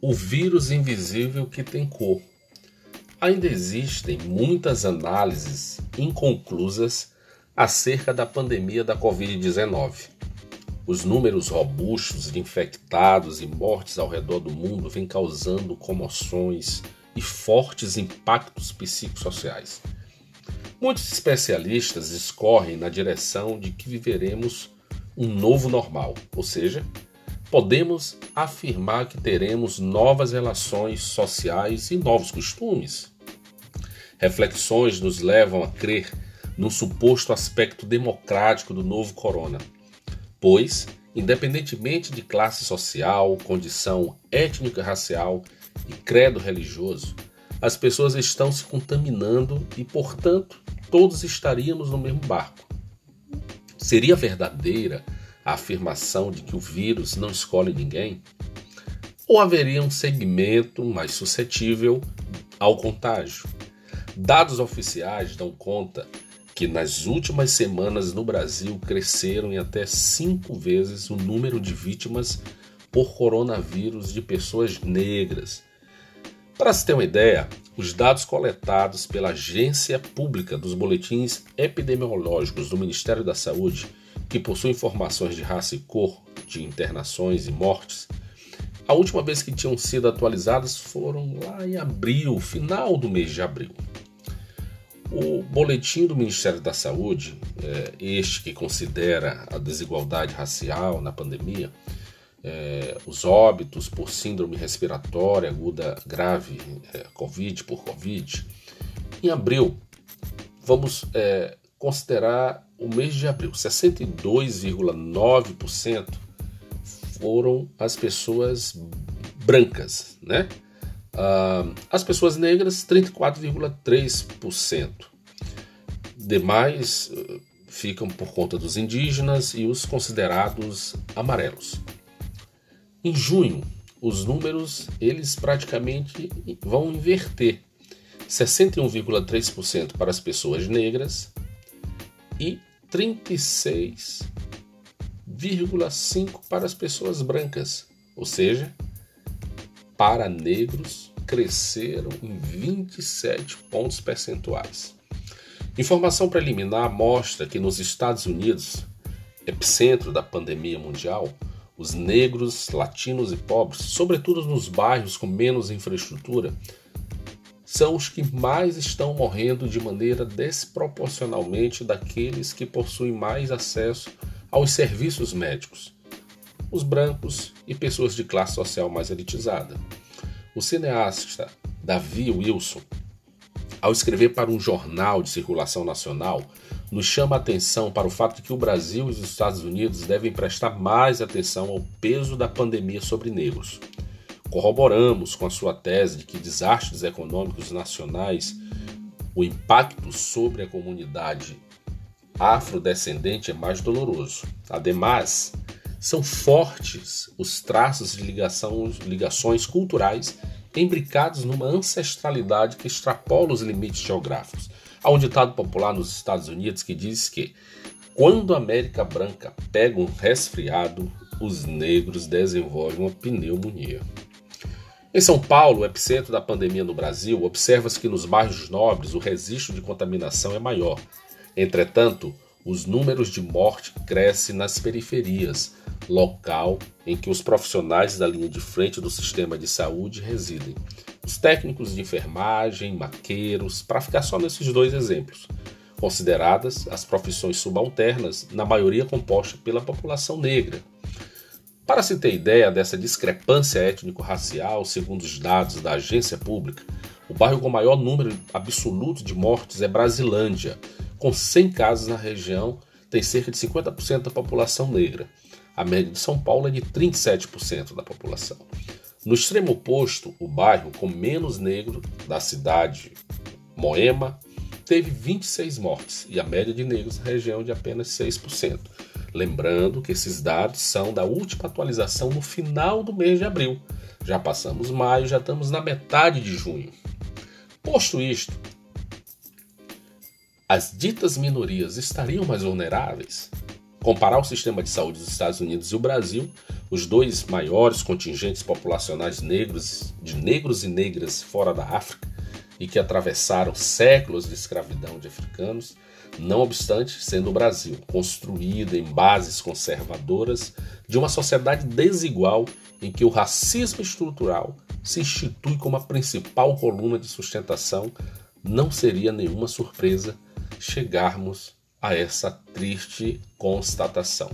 o vírus invisível que tem cor. Ainda existem muitas análises inconclusas acerca da pandemia da Covid-19. Os números robustos de infectados e mortes ao redor do mundo vêm causando comoções e fortes impactos psicossociais. Muitos especialistas escorrem na direção de que viveremos um novo normal, ou seja, podemos afirmar que teremos novas relações sociais e novos costumes. Reflexões nos levam a crer no suposto aspecto democrático do novo corona, pois, independentemente de classe social, condição étnico-racial e credo religioso, as pessoas estão se contaminando e, portanto, todos estaríamos no mesmo barco. Seria verdadeira a afirmação de que o vírus não escolhe ninguém? Ou haveria um segmento mais suscetível ao contágio? Dados oficiais dão conta que nas últimas semanas no Brasil cresceram em até cinco vezes o número de vítimas por coronavírus de pessoas negras. Para se ter uma ideia, os dados coletados pela Agência Pública dos Boletins Epidemiológicos do Ministério da Saúde, que possui informações de raça e cor de internações e mortes, a última vez que tinham sido atualizadas foram lá em abril, final do mês de abril. O boletim do Ministério da Saúde, é, este que considera a desigualdade racial na pandemia, é, os óbitos por síndrome respiratória aguda grave, é, Covid por Covid. Em abril, vamos considerar o mês de abril, 62,9% foram as pessoas brancas, né? Uh, as pessoas negras, 34,3%. Demais uh, ficam por conta dos indígenas e os considerados amarelos. Em junho, os números eles praticamente vão inverter. 61,3% para as pessoas negras e 36,5% para as pessoas brancas, ou seja, para negros cresceram em 27 pontos percentuais. Informação preliminar mostra que nos Estados Unidos, epicentro da pandemia mundial, os negros, latinos e pobres, sobretudo nos bairros com menos infraestrutura, são os que mais estão morrendo de maneira desproporcionalmente daqueles que possuem mais acesso aos serviços médicos, os brancos e pessoas de classe social mais elitizada. O cineasta Davi Wilson, ao escrever para um jornal de circulação nacional, nos chama a atenção para o fato de que o Brasil e os Estados Unidos devem prestar mais atenção ao peso da pandemia sobre negros. Corroboramos com a sua tese de que desastres econômicos nacionais, o impacto sobre a comunidade afrodescendente é mais doloroso. Ademais, são fortes os traços de ligação, ligações culturais imbricados numa ancestralidade que extrapola os limites geográficos Há um ditado popular nos Estados Unidos que diz que quando a América Branca pega um resfriado, os negros desenvolvem uma pneumonia. Em São Paulo, epicentro da pandemia no Brasil, observa-se que nos bairros nobres o registro de contaminação é maior. Entretanto, os números de morte crescem nas periferias, local em que os profissionais da linha de frente do sistema de saúde residem os técnicos de enfermagem, maqueiros, para ficar só nesses dois exemplos, consideradas as profissões subalternas, na maioria composta pela população negra. Para se ter ideia dessa discrepância étnico-racial, segundo os dados da agência pública, o bairro com maior número absoluto de mortes é Brasilândia, com 100 casos na região, tem cerca de 50% da população negra. A média de São Paulo é de 37% da população. No extremo oposto, o bairro com menos negro da cidade, Moema, teve 26 mortes e a média de negros na região de apenas 6%. Lembrando que esses dados são da última atualização no final do mês de abril. Já passamos maio, já estamos na metade de junho. Posto isto, as ditas minorias estariam mais vulneráveis? comparar o sistema de saúde dos Estados Unidos e o Brasil, os dois maiores contingentes populacionais negros, de negros e negras fora da África e que atravessaram séculos de escravidão de africanos, não obstante, sendo o Brasil construído em bases conservadoras de uma sociedade desigual em que o racismo estrutural se institui como a principal coluna de sustentação, não seria nenhuma surpresa chegarmos a essa triste constatação.